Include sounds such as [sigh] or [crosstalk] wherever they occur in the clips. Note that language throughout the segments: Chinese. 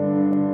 和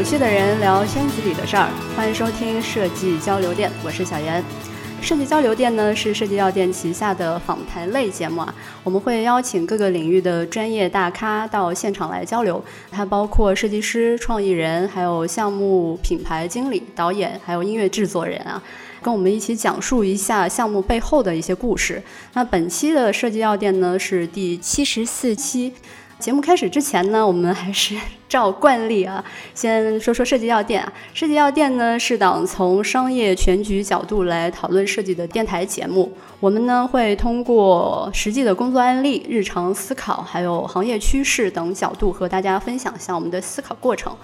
有趣的人聊圈子里的事儿，欢迎收听设计交流店，我是小严。设计交流店呢是设计药店旗下的访谈类节目啊，我们会邀请各个领域的专业大咖到现场来交流，它包括设计师、创意人，还有项目品牌经理、导演，还有音乐制作人啊，跟我们一起讲述一下项目背后的一些故事。那本期的设计药店呢是第七十四期。节目开始之前呢，我们还是 [laughs] 照惯例啊，先说说设计药店啊。设计药店呢是档从商业全局角度来讨论设计的电台节目。我们呢会通过实际的工作案例、日常思考，还有行业趋势等角度和大家分享一下我们的思考过程。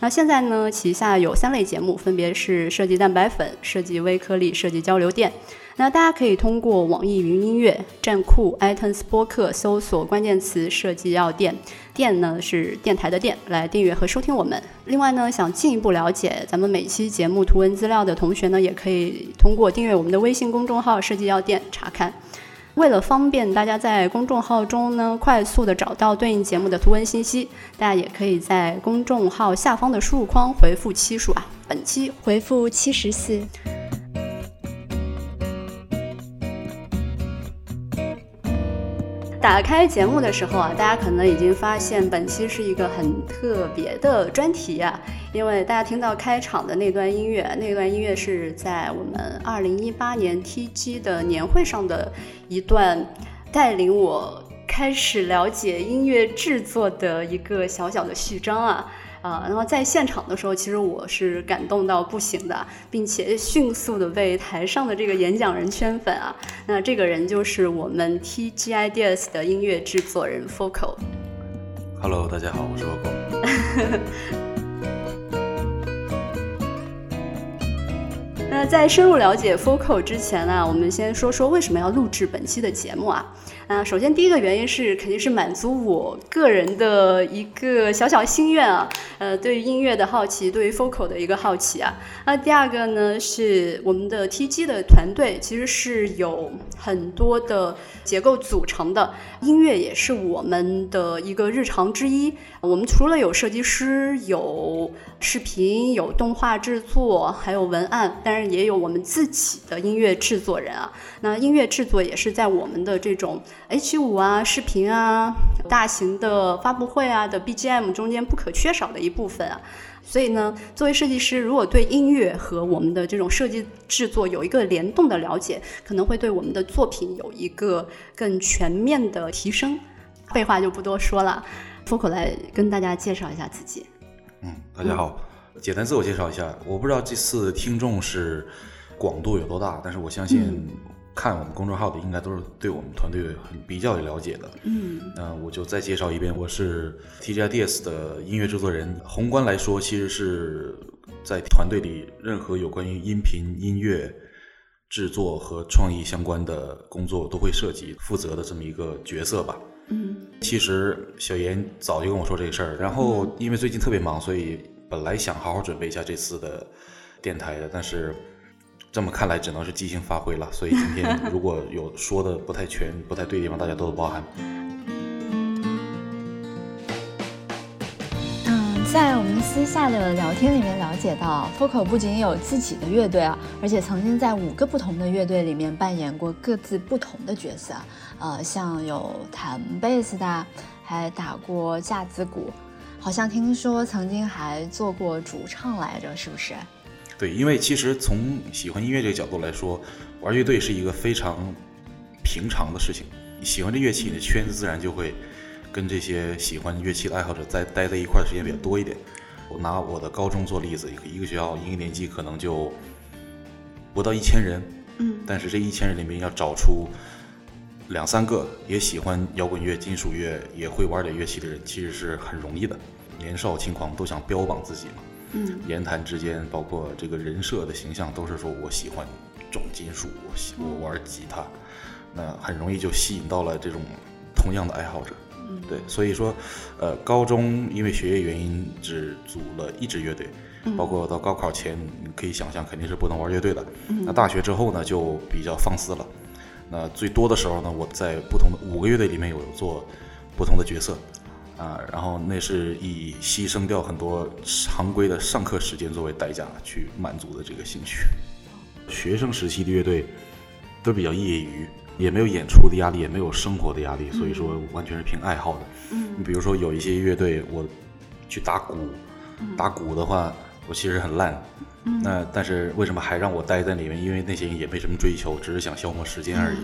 那现在呢，旗下有三类节目，分别是设计蛋白粉、设计微颗粒、设计交流电。那大家可以通过网易云音乐、站酷、iTunes 播客搜索关键词“设计药店”，店呢是电台的店，来订阅和收听我们。另外呢，想进一步了解咱们每期节目图文资料的同学呢，也可以通过订阅我们的微信公众号“设计药店”查看。为了方便大家在公众号中呢快速的找到对应节目的图文信息，大家也可以在公众号下方的输入框回复期数啊，本期回复七十四。打开节目的时候啊，大家可能已经发现本期是一个很特别的专题啊，因为大家听到开场的那段音乐，那段音乐是在我们二零一八年 TG 的年会上的一段带领我开始了解音乐制作的一个小小的序章啊。啊，那么在现场的时候，其实我是感动到不行的，并且迅速的被台上的这个演讲人圈粉啊。那这个人就是我们 TG Ideas 的音乐制作人 Focal。Hello，大家好，我是 Focal。[laughs] 那在深入了解 Focal 之前呢，我们先说说为什么要录制本期的节目啊？啊，首先第一个原因是肯定是满足我个人的一个小小心愿啊，呃，对于音乐的好奇，对于 Focal 的一个好奇啊。那第二个呢，是我们的 TG 的团队其实是有很多的结构组成的，音乐也是我们的一个日常之一。我们除了有设计师，有视频，有动画制作，还有文案，当然也有我们自己的音乐制作人啊。那音乐制作也是在我们的这种。H 五啊，视频啊，大型的发布会啊的 BGM 中间不可缺少的一部分啊，所以呢，作为设计师，如果对音乐和我们的这种设计制作有一个联动的了解，可能会对我们的作品有一个更全面的提升。废话就不多说了，风口来跟大家介绍一下自己。嗯，大家好，简单自我介绍一下，我不知道这次听众是广度有多大，但是我相信。看我们公众号的应该都是对我们团队很比较有了解的。嗯，那我就再介绍一遍，我是 TGIDS 的音乐制作人。宏观来说，其实是在团队里任何有关于音频、音乐制作和创意相关的工作都会涉及负责的这么一个角色吧。嗯，其实小严早就跟我说这个事儿，然后因为最近特别忙，所以本来想好好准备一下这次的电台的，但是。这么看来，只能是即兴发挥了。所以今天如果有说的不太全、不太对的地方，大家多多包涵。嗯，在我们私下的聊天里面了解到，Focal 不仅有自己的乐队啊，而且曾经在五个不同的乐队里面扮演过各自不同的角色。呃，像有弹贝斯的，还打过架子鼓，好像听说曾经还做过主唱来着，是不是？对，因为其实从喜欢音乐这个角度来说，玩乐队是一个非常平常的事情。喜欢这乐器，你的圈子自然就会跟这些喜欢乐器的爱好者在待在一块的时间比较多一点。我拿我的高中做例子，一个学校一个年级可能就不到一千人，嗯，但是这一千人里面要找出两三个也喜欢摇滚乐、金属乐，也会玩点乐器的人，其实是很容易的。年少轻狂都想标榜自己嘛，嗯，言谈之间，包括这个人设的形象，都是说我喜欢重金属，我喜我玩吉他，那很容易就吸引到了这种同样的爱好者。嗯，对，所以说，呃，高中因为学业原因只组了一支乐队，包括到高考前，你可以想象肯定是不能玩乐队的。那大学之后呢，就比较放肆了。那最多的时候呢，我在不同的五个乐队里面有做不同的角色，啊，然后那是以牺牲掉很多常规的上课时间作为代价去满足的这个兴趣。学生时期的乐队都比较业余，也没有演出的压力，也没有生活的压力，所以说完全是凭爱好的。嗯，你比如说有一些乐队，我去打鼓，打鼓的话，我其实很烂。那但是为什么还让我待在里面？因为那些人也没什么追求，只是想消磨时间而已。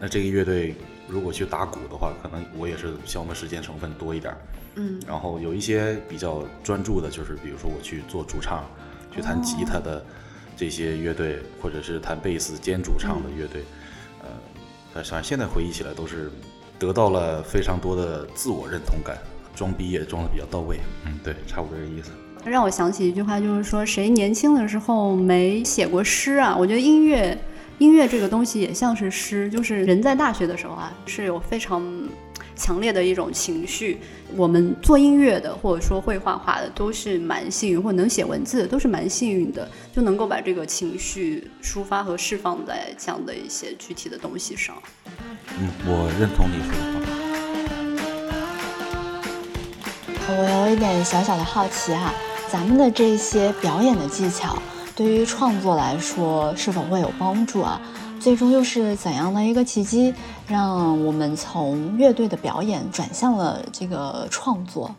那这个乐队如果去打鼓的话，可能我也是消磨时间成分多一点。嗯，然后有一些比较专注的，就是比如说我去做主唱，去弹吉他的这些乐队，或者是弹贝斯兼主唱的乐队，呃，反正现在回忆起来都是得到了非常多的自我认同感，装逼也装的比较到位。嗯，对，差不多这意思。让我想起一句话，就是说谁年轻的时候没写过诗啊？我觉得音乐，音乐这个东西也像是诗，就是人在大学的时候啊，是有非常强烈的一种情绪。我们做音乐的，或者说会画画的，都是蛮幸运，或者能写文字的，都是蛮幸运的，就能够把这个情绪抒发和释放在这样的一些具体的东西上。嗯，我认同你说的话。我有一点小小的好奇哈、咱们的这些表演的技巧，对于创作来说是否会有帮助啊？最终又是怎样的一个契机，让我们从乐队的表演转向了这个创作？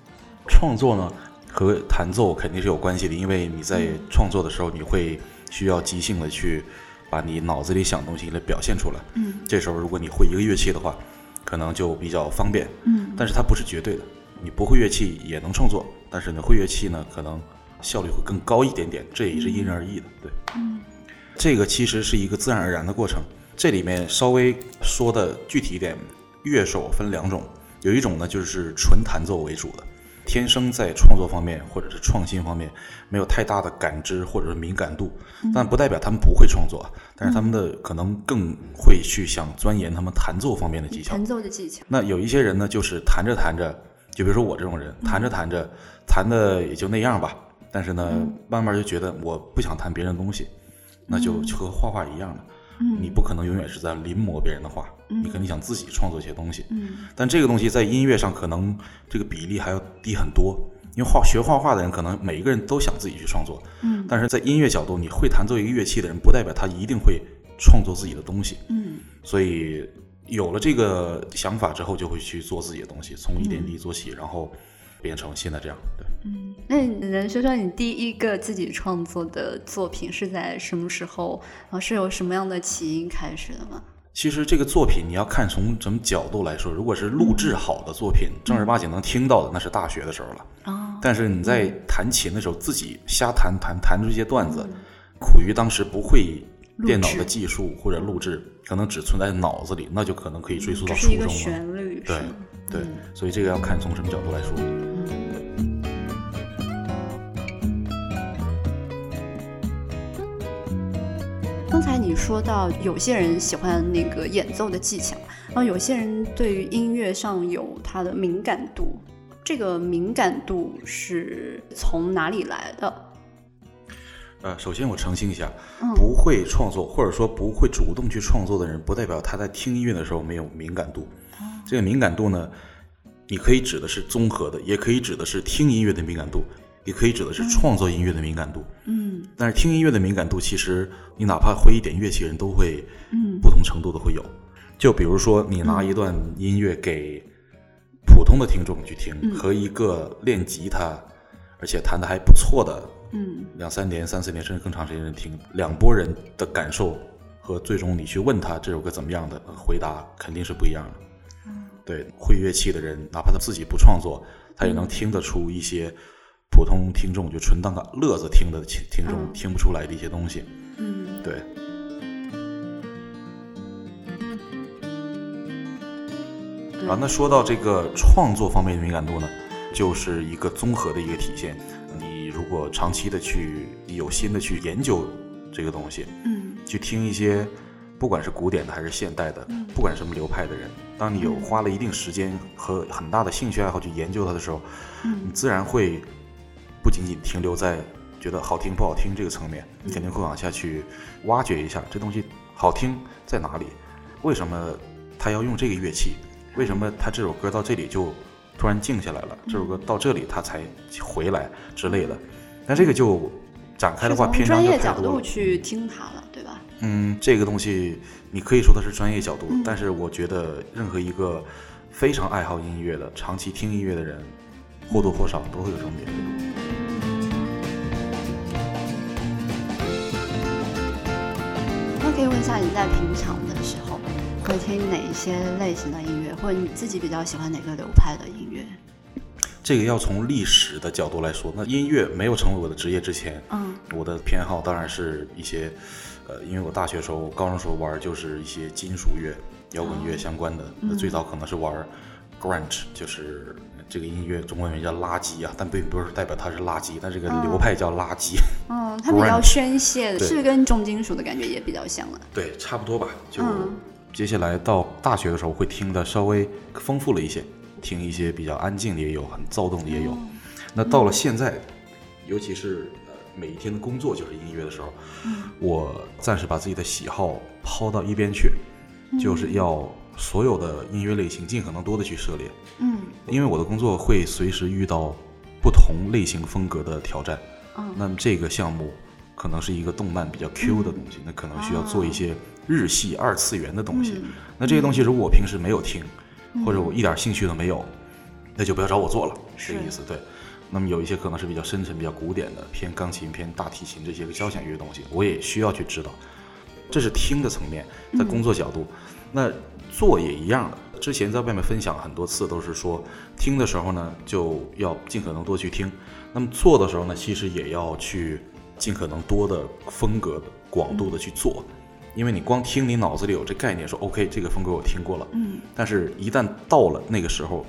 创作呢和弹奏肯定是有关系的，因为你在创作的时候，你会需要即兴的去把你脑子里想的东西来表现出来。嗯，这时候如果你会一个乐器的话，可能就比较方便。嗯，但是它不是绝对的，你不会乐器也能创作，但是你会乐器呢，可能效率会更高一点点，这也是因人而异的。对，嗯，这个其实是一个自然而然的过程。这里面稍微说的具体一点，乐手分两种，有一种呢就是纯弹奏为主的，天生在创作方面或者是创新方面没有太大的感知或者是敏感度，但不代表他们不会创作，但是他们的可能更会去想钻研他们弹奏方面的技巧。弹奏的技巧。那有一些人呢，就是弹着弹着，就比如说我这种人，弹着弹着，弹的也就那样吧。但是呢，慢慢就觉得我不想弹别人的东西，那就就和画画一样的，你不可能永远是在临摹别人的画，你肯定想自己创作一些东西。嗯。但这个东西在音乐上可能这个比例还要低很多，因为画学画画的人可能每一个人都想自己去创作，嗯。但是在音乐角度，你会弹奏一个乐器的人，不代表他一定会创作自己的东西。嗯。所以有了这个想法之后，就会去做自己的东西，从一点滴做起，然后变成现在这样。对，嗯，那你能说说你第一个自己创作的作品是在什么时候？然后是由什么样的起因开始的吗？其实这个作品你要看从什么角度来说，如果是录制好的作品，正儿八经能听到的，那是大学的时候了。哦，但是你在弹琴的时候，自己瞎弹弹弹出一些段子，苦于当时不会电脑的技术或者录制，可能只存在脑子里，那就可能可以追溯到初中了。旋律，对对嗯，所以这个要看从什么角度来说。刚才你说到有些人喜欢那个演奏的技巧，然后有些人对于音乐上有他的敏感度，这个敏感度是从哪里来的？呃，首先我澄清一下，嗯不会创作或者说不会主动去创作的人，不代表他在听音乐的时候没有敏感度。哦这个敏感度呢，你可以指的是综合的，也可以指的是听音乐的敏感度，也可以指的是创作音乐的敏感度。嗯。但是听音乐的敏感度，其实你哪怕会一点乐器人都会嗯。不同程度的会有。就比如说，你拿一段音乐给普通的听众去听，嗯。和一个练吉他而且弹的还不错的嗯。两三年、三四年甚至更长时间的听，两拨人的感受和最终你去问他这首歌怎么样的回答肯定是不一样的。对，会乐器的人，哪怕他自己不创作，他也能听得出一些普通听众就纯当个乐子听的听听众嗯。听不出来的一些东西。嗯。对，啊。那说到这个创作方面的敏感度呢，就是一个综合的一个体现。你如果长期的去有心的去研究这个东西，嗯，去听一些不管是古典的还是现代的，不管什么流派的人，当你有花了一定时间和很大的兴趣爱好去研究它的时候，你自然会不仅仅停留在觉得好听不好听这个层面，你肯定会往下去挖掘一下这东西好听在哪里，为什么他要用这个乐器，为什么他这首歌到这里就突然静下来了，这首歌到这里他才回来之类的，那这个就展开的话，从篇章专业角就太多了。度去听它了，对吧？嗯，这个东西你可以说它是专业角度，嗯但是我觉得任何一个非常爱好音乐的、长期听音乐的人，或多或少都会有这种敏感度。下，你在平常的时候会听哪一些类型的音乐，或者你自己比较喜欢哪个流派的音乐？这个要从历史的角度来说，那音乐没有成为我的职业之前，嗯我的偏好当然是一些，呃，因为我大学时候、高中时候玩就是一些金属乐、摇滚乐相关的。那最早可能是玩 grunge，就是这个音乐中文名叫垃圾啊，但并不是代表它是垃圾，但这个流派叫垃圾。嗯，[laughs] 它比较宣泄的，对是跟重金属的感觉也比较像了。对，差不多吧。就嗯接下来到大学的时候，会听的稍微丰富了一些，听一些比较安静的也有，很躁动的也有。那到了现在，尤其是呃每一天的工作就是音乐的时候，我暂时把自己的喜好抛到一边去，就是要所有的音乐类型尽可能多的去涉猎，嗯因为我的工作会随时遇到不同类型风格的挑战。嗯那么这个项目可能是一个动漫比较 Q 的东西，那可能需要做一些日系二次元的东西。嗯那这些东西如果我平时没有听，或者我一点兴趣都没有，那就不要找我做了，是这个意思。对。那么有一些可能是比较深沉、比较古典的，偏钢琴、偏大提琴这些个交响乐的东西，我也需要去知道。这是听的层面，在工作角度，那做也一样的。之前在外面分享很多次，都是说听的时候呢，就要尽可能多去听；那么做的时候呢，其实也要去尽可能多的风格的广度的去做，因为你光听，你脑子里有这概念，说 OK 这个风格我听过了，嗯。但是一旦到了那个时候，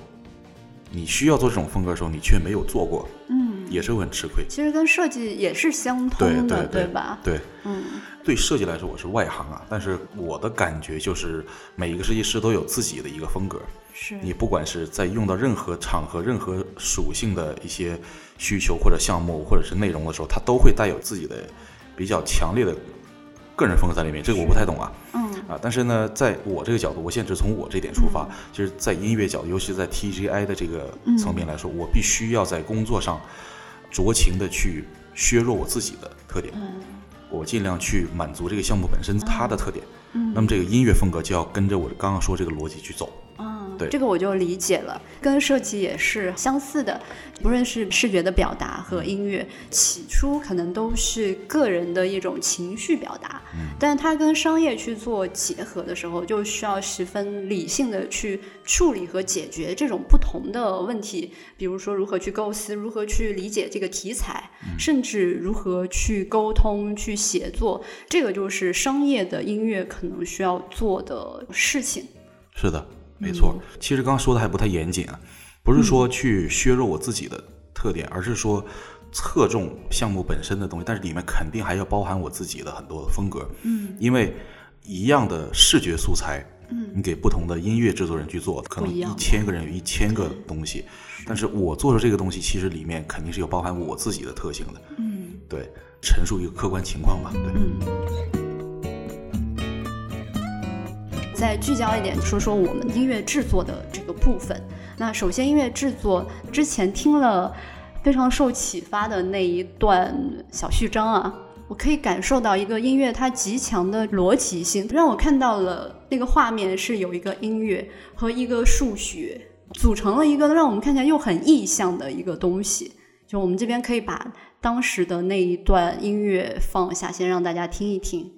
你需要做这种风格的时候，你却没有做过，嗯，也是会很吃亏。其实跟设计也是相对通的，对吧？对，嗯对设计来说我是外行啊，但是我的感觉就是每一个设计师都有自己的一个风格。是你不管是在用到任何场合、任何属性的一些需求或者项目或者是内容的时候，它都会带有自己的比较强烈的个人风格在里面。这个我不太懂啊，嗯啊，但是呢，在我这个角度，我现在只从我这点出发，就是在音乐角度，尤其是在 TGI 的这个层面来说，我必须要在工作上酌情的去削弱我自己的特点，我尽量去满足这个项目本身它的特点。那么这个音乐风格就要跟着我刚刚说这个逻辑去走。嗯，对这个我就理解了，跟设计也是相似的，不论是视觉的表达和音乐，起初可能都是个人的一种情绪表达，嗯但是它跟商业去做结合的时候，就需要十分理性的去处理和解决这种不同的问题，比如说如何去构思，如何去理解这个题材，甚至如何去沟通、去写作，这个就是商业的音乐可能需要做的事情。是的，没错。其实刚刚说的还不太严谨啊，不是说去削弱我自己的特点，而是说侧重项目本身的东西，但是里面肯定还要包含我自己的很多的风格。嗯，因为一样的视觉素材，嗯，你给不同的音乐制作人去做，可能一千个人有一千个东西，但是我做出这个东西，其实里面肯定是有包含我自己的特性的。嗯。对，陈述一个客观情况吧。对。再聚焦一点，说说我们音乐制作的这个部分。那首先，音乐制作之前听了非常受启发的那一段小序章啊，我可以感受到一个音乐它极强的逻辑性，让我看到了那个画面是有一个音乐和一个数学组成了一个让我们看起来又很意象的一个东西。就我们这边可以把当时的那一段音乐放下，先让大家听一听。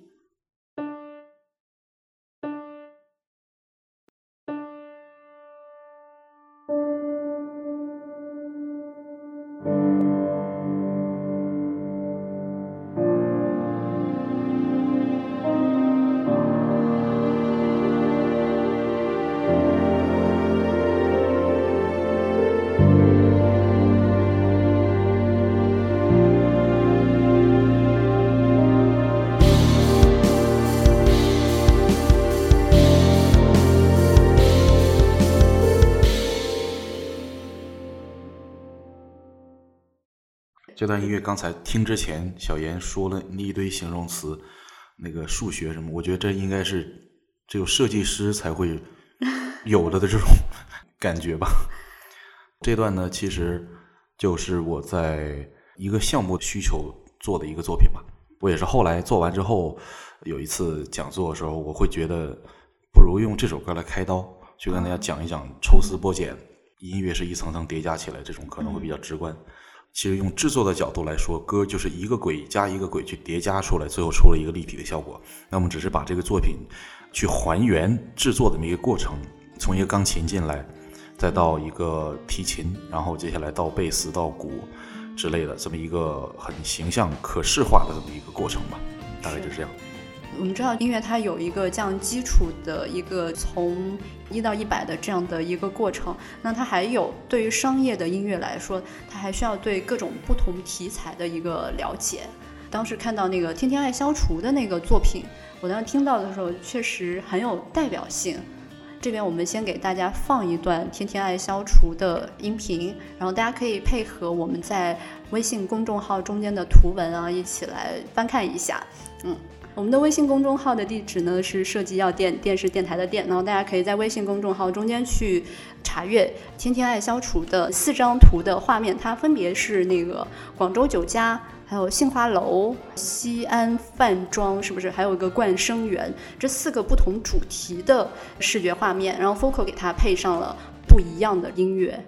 段音乐刚才听之前，小严说了那一堆形容词，那个数学什么，我觉得这应该是只有设计师才会 [laughs] 有的的这种感觉吧。这段呢，其实就是我在一个项目需求做的一个作品吧。我也是后来做完之后，有一次讲座的时候，我会觉得不如用这首歌来开刀，去跟大家讲一讲抽丝剥茧，音乐是一层层叠加起来，这种可能会比较直观。其实用制作的角度来说，歌就是一个轨加一个轨去叠加出来，最后出了一个立体的效果。那么只是把这个作品去还原制作的这么一个过程，从一个钢琴进来，再到一个提琴，然后接下来到贝斯、到鼓之类的，这么一个很形象、可视化的这么一个过程吧，大概就是这样。我们知道音乐它有一个这样基础的一个从一到一百的这样的一个过程，那它还有对于商业的音乐来说，它还需要对各种不同题材的一个了解。当时看到那个《天天爱消除》的那个作品，我当时听到的时候确实很有代表性。这边我们先给大家放一段《天天爱消除》的音频，然后大家可以配合我们在微信公众号中间的图文啊，一起来翻看一下。嗯。我们的微信公众号的地址呢是设计药店电视电台的店，然后大家可以在微信公众号中间去查阅《天天爱消除》的四张图的画面，它分别是那个广州酒家，还有杏花楼、西安饭庄，是不是？还有一个冠生园，这四个不同主题的视觉画面，然后 Focal 给它配上了不一样的音乐。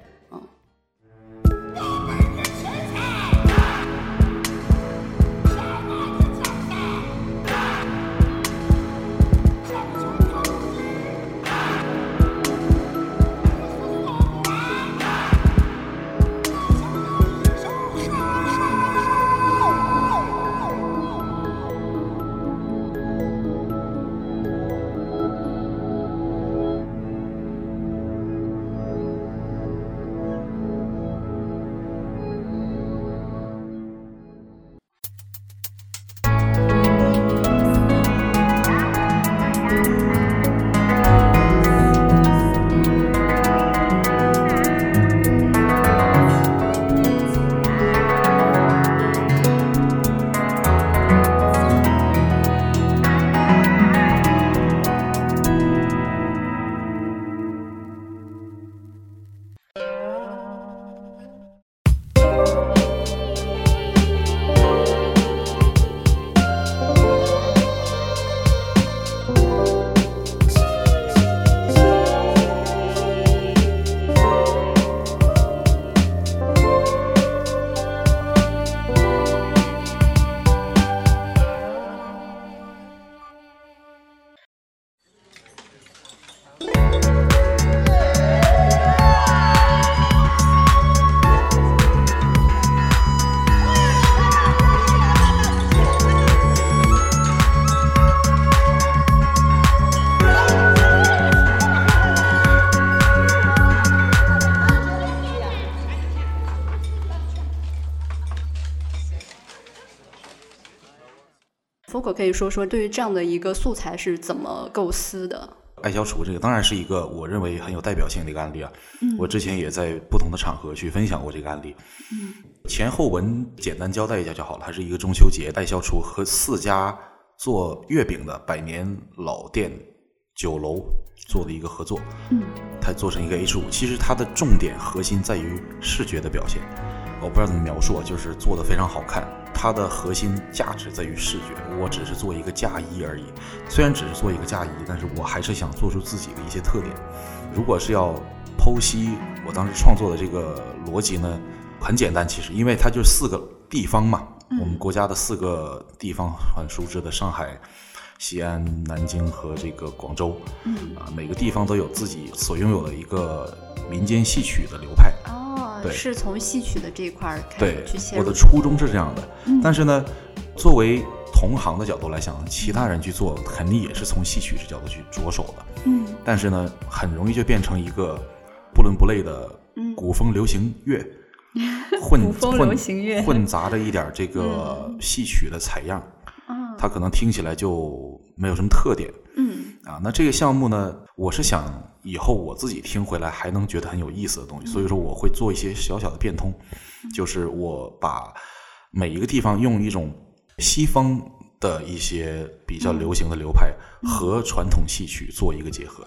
可以说说对于这样的一个素材是怎么构思的？爱消除这个当然是一个我认为很有代表性的一个案例啊。嗯，我之前也在不同的场合去分享过这个案例。嗯，前后文简单交代一下就好了。它是一个中秋节，爱消除和四家做月饼的百年老店酒楼做的一个合作。嗯，它做成一个 H 五，其实它的重点核心在于视觉的表现。我不知道怎么描述啊，就是做的非常好看。它的核心价值在于视觉，我只是做一个嫁衣而已。虽然只是做一个嫁衣，但是我还是想做出自己的一些特点。如果是要剖析我当时创作的这个逻辑呢，很简单，其实因为它就四个地方嘛，我们国家的四个地方很熟知的上海、西安、南京和这个广州，啊，每个地方都有自己所拥有的一个民间戏曲的流派。对，是从戏曲的这一块开始去切入。我的初衷是这样的，但是呢，作为同行的角度来讲，其他人去做肯定也是从戏曲这角度去着手的。嗯，但是呢，很容易就变成一个不伦不类的古风流行乐，[laughs] 混混混杂着一点这个戏曲的采样。它可能听起来就没有什么特点。嗯啊，那这个项目呢，我是想以后我自己听回来还能觉得很有意思的东西，所以说我会做一些小小的变通，就是我把每一个地方用一种西方的一些比较流行的流派和传统戏曲做一个结合，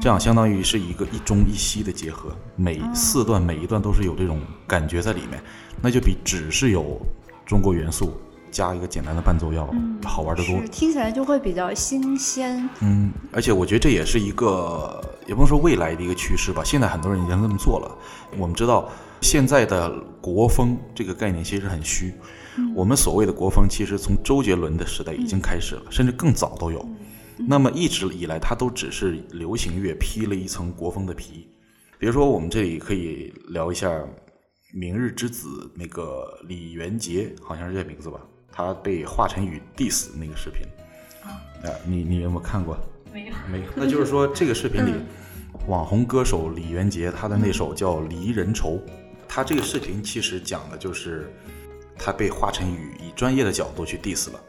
这样相当于是一个一中一西的结合，每四段每一段都是有这种感觉在里面，那就比只是有中国元素加一个简单的伴奏要好玩的多。听起来就会比较新鲜。嗯，而且我觉得这也是一个，也不能说未来的一个趋势吧。现在很多人已经这么做了。我们知道，现在的国风这个概念其实很虚。我们所谓的国风，其实从周杰伦的时代已经开始了，甚至更早都有。那么一直以来，它都只是流行乐披了一层国风的皮。比如说，我们这里可以聊一下《明日之子》那个李元杰，好像是这名字吧？他被华晨宇 diss 那个视频。啊，你你有没有看过？没有，没有。那就是说，这个视频里，[laughs] 网红歌手李元杰他的那首叫《离人愁》，他这个视频其实讲的就是他被华晨宇以专业的角度去 diss 了。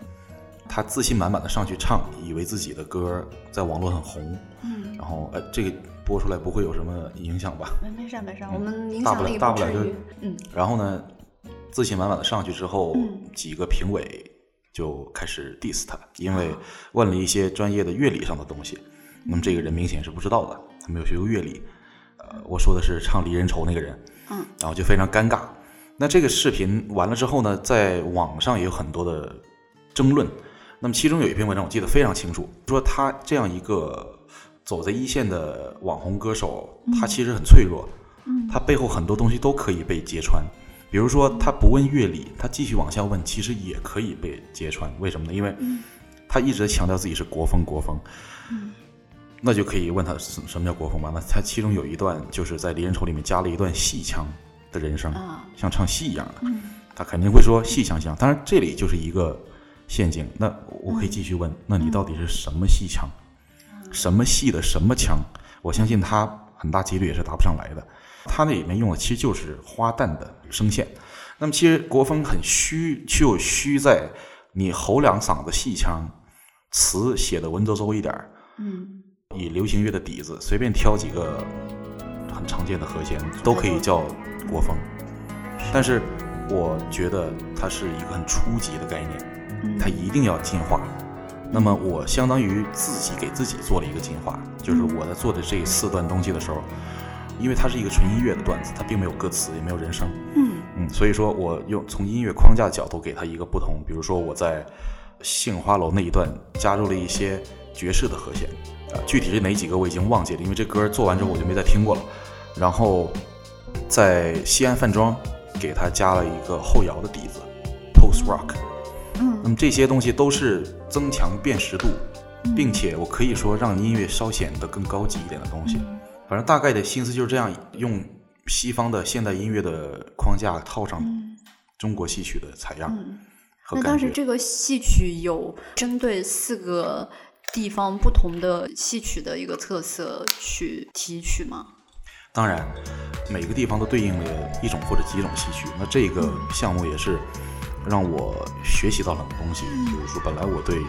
他自信满满的上去唱，以为自己的歌在网络很红。嗯，然后呃，这个播出来不会有什么影响吧？没没事没事，我们影响力大不了就嗯。然后呢，自信满满的上去之后，几个评委就开始 diss 他，因为问了一些专业的乐理上的东西。那么这个人明显是不知道的，他没有学过乐理。呃，我说的是唱《离人愁》那个人。嗯。然后就非常尴尬。那这个视频完了之后呢，在网上也有很多的争论。那么其中有一篇文章我记得非常清楚，说他这样一个走在一线的网红歌手，他其实很脆弱，他背后很多东西都可以被揭穿。比如说他不问乐理，他继续往下问，其实也可以被揭穿。为什么呢？因为他一直强调自己是国风，国风，那就可以问他什什么叫国风吧？那他其中有一段就是在《离人愁》里面加了一段戏腔的人声，像唱戏一样的，他肯定会说戏腔腔。当然这里就是一个。陷阱，那我可以继续问，那你到底是什么戏腔，什么戏的什么腔？我相信他很大几率也是答不上来的。他那里面用的其实就是花旦的声线。那么其实国风很虚，就虚在你吼两嗓子戏腔，词写的文绉绉一点儿，嗯，以流行乐的底子随便挑几个很常见的和弦，都可以叫国风。但是我觉得它是一个很初级的概念。它一定要进化，那么我相当于自己给自己做了一个进化，就是我在做的这四段东西的时候，因为它是一个纯音乐的段子，它并没有歌词，也没有人声，嗯嗯，所以说我用从音乐框架的角度给它一个不同，比如说我在杏花楼那一段加入了一些爵士的和弦，啊，具体是哪几个我已经忘记了，因为这歌做完之后我就没再听过了，然后在西安饭庄给它加了一个后摇的底子，post rock。嗯，那么这些东西都是增强辨识度，并且我可以说让音乐稍显得更高级一点的东西。反正大概的心思就是这样，用西方的现代音乐的框架套上中国戏曲的采样。那当时这个戏曲有针对四个地方不同的戏曲的一个特色去提取吗？当然，每个地方都对应了一种或者几种戏曲。那这个项目也是。让我学习到很多东西，比如说，本来我对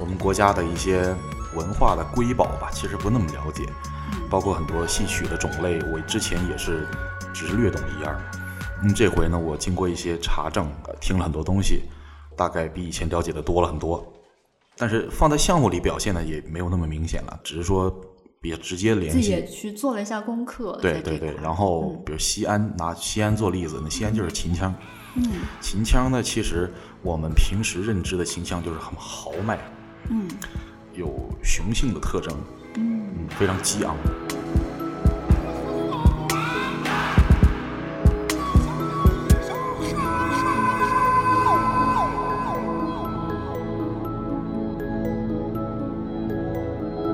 我们国家的一些文化的瑰宝吧，其实不那么了解，包括很多戏曲的种类，我之前也是只是略懂一二。嗯这回呢，我经过一些查证，听了很多东西，大概比以前了解的多了很多。但是放在项目里表现呢，也没有那么明显了，只是说比较直接联系。自己也去做了一下功课。对对对，然后比如西安，拿西安做例子，那西安就是秦腔。嗯，秦腔呢，其实我们平时认知的秦腔就是很豪迈，嗯，有雄性的特征，嗯，非常激昂。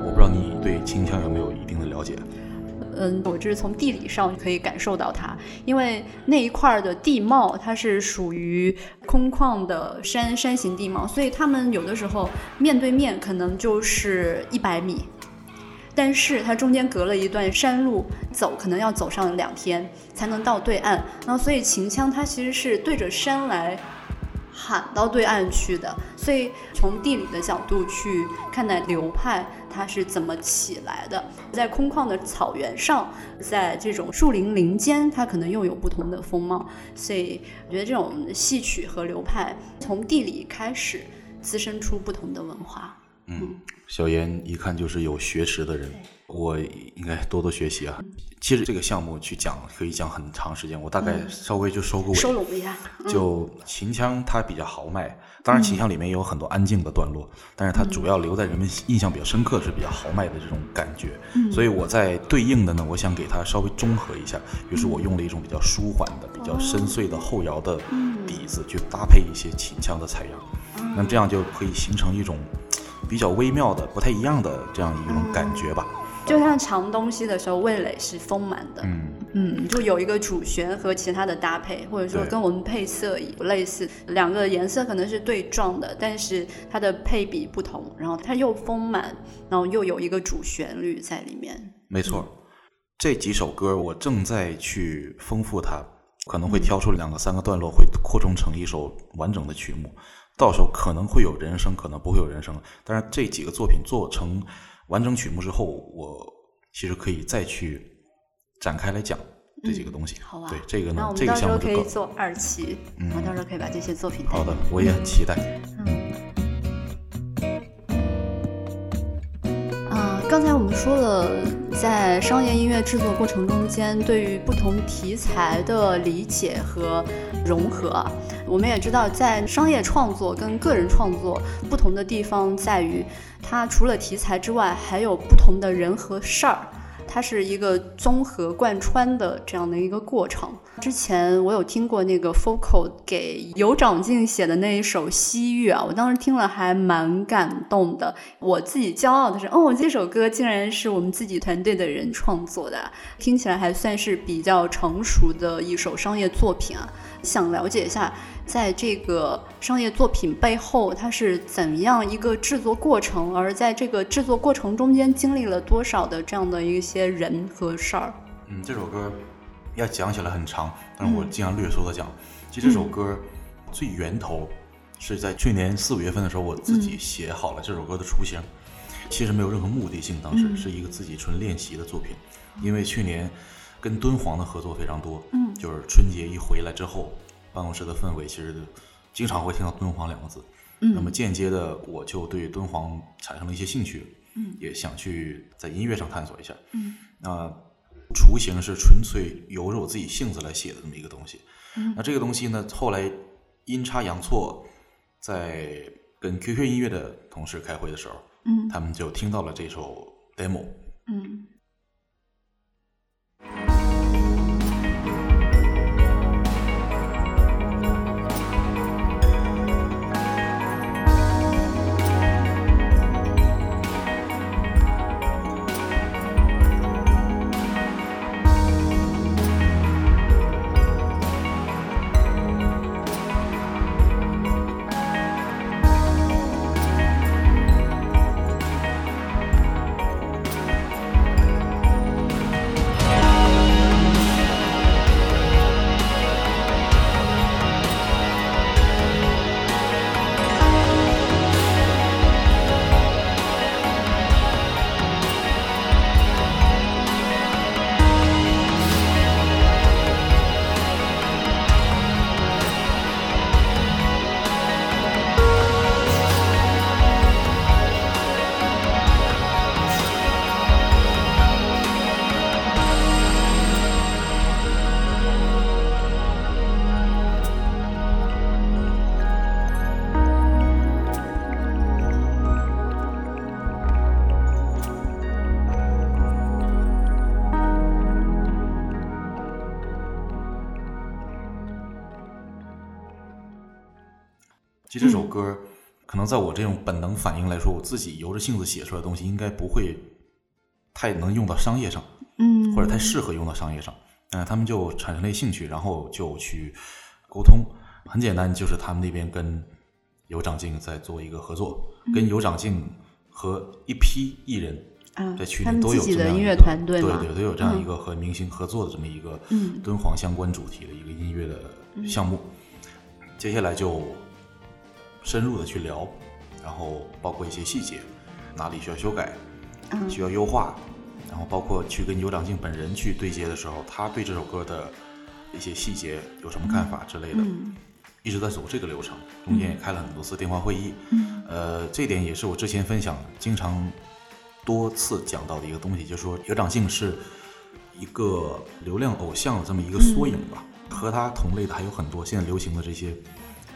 我不知道你对秦腔有没有一定的了解？嗯，我这是从地理上可以感受到它，因为那一块的地貌它是属于空旷的山山形地貌，所以他们有的时候面对面可能就是一百米，但是它中间隔了一段山路，走可能要走上两天才能到对岸。然后所以秦腔它其实是对着山来喊到对岸去的。所以从地理的角度去看待流派，它是怎么起来的？在空旷的草原上，在这种树林林间，它可能又有不同的风貌。所以我觉得这种戏曲和流派从地理开始滋生出不同的文化。嗯，小严一看就是有学识的人，我应该多多学习啊。其实这个项目去讲可以讲很长时间，我大概稍微就收个尾。收拢一下。就秦腔它比较豪迈，当然秦腔里面也有很多安静的段落，但是它主要留在人们印象比较深刻是比较豪迈的这种感觉。所以我在对应的呢，我想给它稍微中和一下，于是我用了一种比较舒缓的、比较深邃的后摇的底子，去搭配一些秦腔的采样，那么这样就可以形成一种。比较微妙的、不太一样的这样一种感觉吧。就像尝东西的时候，味蕾是丰满的。嗯嗯，就有一个主旋和其他的搭配，或者说跟我们配色也类似，两个颜色可能是对撞的，但是它的配比不同，然后它又丰满，然后又有一个主旋律在里面。没错，这几首歌我正在去丰富它，可能会挑出两个、三个段落，会扩充成一首完整的曲目。到时候可能会有人声，可能不会有人声。但是这几个作品做成完整曲目之后，我其实可以再去展开来讲这几个东西。好啊，对这个呢，这个项目可以做二期，嗯，到时候可以把这些作品。好的，我也很期待。嗯。啊，刚才我们说了，在商业音乐制作过程中间，对于不同题材的理解和融合。我们也知道，在商业创作跟个人创作不同的地方在于，它除了题材之外，还有不同的人和事儿。它是一个综合贯穿的这样的一个过程。之前我有听过那个 Focal 给尤长靖写的那一首《西域》啊，我当时听了还蛮感动的。我自己骄傲的是，哦，这首歌竟然是我们自己团队的人创作的，听起来还算是比较成熟的一首商业作品啊。想了解一下。在这个商业作品背后，它是怎样一个制作过程？而在这个制作过程中间，经历了多少的这样的一些人和事儿？嗯，这首歌要讲起来很长，但是我尽量略缩的讲。其实这首歌最源头是在去年四五月份的时候，我自己写好了这首歌的雏形。其实没有任何目的性，当时是一个自己纯练习的作品。因为去年跟敦煌的合作非常多，嗯，就是春节一回来之后。办公室的氛围其实经常会听到敦煌两个字，那么间接的我就对敦煌产生了一些兴趣，也想去在音乐上探索一下。嗯那雏形是纯粹由着我自己性子来写的这么一个东西。嗯那这个东西呢，后来阴差阳错，在跟 QQ 音乐的同事开会的时候，嗯他们就听到了这首 demo。其这首歌，可能在我这种本能反应来说，我自己由着性子写出来的东西，应该不会太能用到商业上，嗯，或者太适合用到商业上。嗯，他们就产生了兴趣，然后就去沟通。很简单，就是他们那边跟尤长靖在做一个合作，跟尤长靖和一批艺人，在去年都有这样音乐团队，对对，都有这样一个和明星合作的这么一个敦煌相关主题的一个音乐的项目。接下来就深入的去聊，然后包括一些细节，哪里需要修改，嗯需要优化，然后包括去跟尤长靖本人去对接的时候，他对这首歌的一些细节有什么看法之类的，嗯一直在走这个流程，中间也开了很多次电话会议，嗯。呃，这点也是我之前分享经常多次讲到的一个东西，就是说尤长靖是一个流量偶像的这么一个缩影吧，和他同类的还有很多现在流行的这些